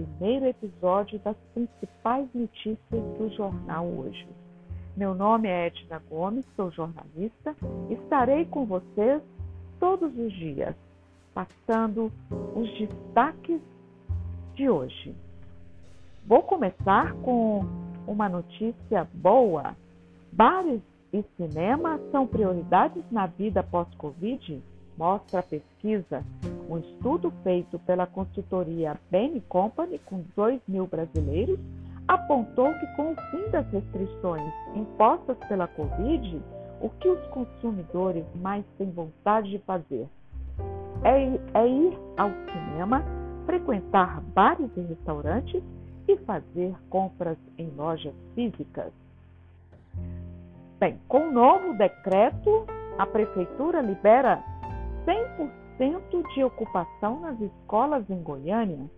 primeiro episódio das principais notícias do jornal hoje. Meu nome é Edna Gomes, sou jornalista. Estarei com vocês todos os dias, passando os destaques de hoje. Vou começar com uma notícia boa. Bares e cinema são prioridades na vida pós-Covid? Mostra a pesquisa. Um estudo feito pela consultoria Bain Company com 2 mil brasileiros apontou que, com o fim das restrições impostas pela Covid, o que os consumidores mais têm vontade de fazer é, é ir ao cinema, frequentar bares e restaurantes e fazer compras em lojas físicas. Bem, com o novo decreto, a Prefeitura libera 100% de ocupação nas escolas em Goiânia.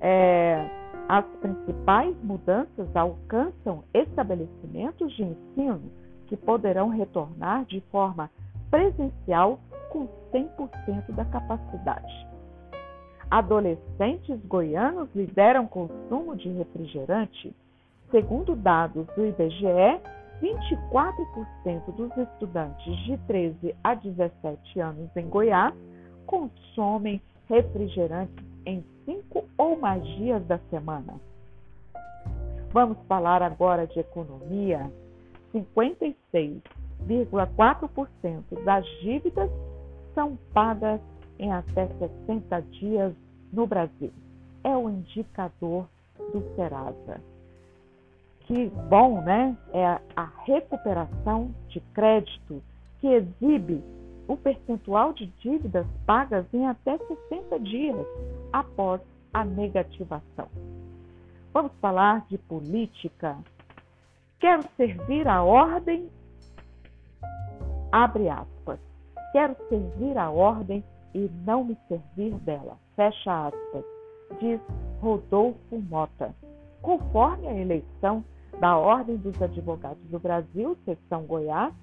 É, as principais mudanças alcançam estabelecimentos de ensino que poderão retornar de forma presencial com 100% da capacidade. Adolescentes goianos lideram consumo de refrigerante. Segundo dados do IBGE, 24% dos estudantes de 13 a 17 anos em Goiás consomem refrigerantes em cinco ou mais dias da semana. Vamos falar agora de economia. 56,4% das dívidas são pagas em até 60 dias no Brasil. É o indicador do Serasa que bom, né? É a recuperação de crédito que exibe o percentual de dívidas pagas em até 60 dias após a negativação. Vamos falar de política. Quero servir a ordem, abre aspas. Quero servir a ordem e não me servir dela, fecha aspas, diz Rodolfo Mota. Conforme a eleição da Ordem dos Advogados do Brasil, seção Goiás,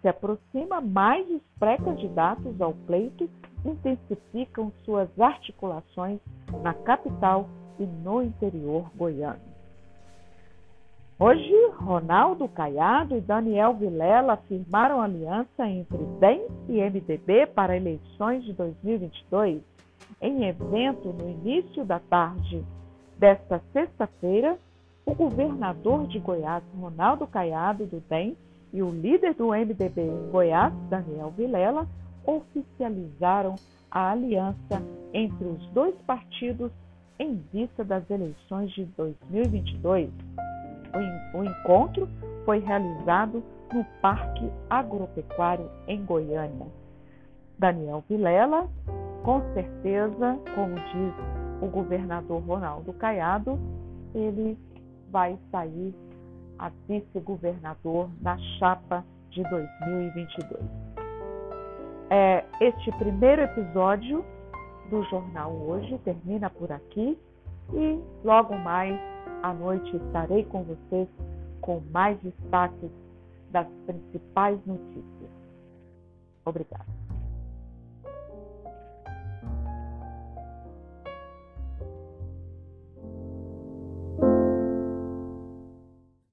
se aproxima mais os pré-candidatos ao pleito intensificam suas articulações na capital e no interior goiano. Hoje, Ronaldo Caiado e Daniel Vilela firmaram aliança entre DEM e MDB para eleições de 2022 em evento no início da tarde desta sexta-feira o governador de Goiás, Ronaldo Caiado, do DEM, e o líder do MDB em Goiás, Daniel Vilela, oficializaram a aliança entre os dois partidos em vista das eleições de 2022. O encontro foi realizado no Parque Agropecuário em Goiânia. Daniel Vilela, com certeza, como diz o governador Ronaldo Caiado, ele vai sair a vice-governador na chapa de 2022. É, este primeiro episódio do jornal hoje termina por aqui e logo mais à noite estarei com vocês com mais destaques das principais notícias. Obrigada.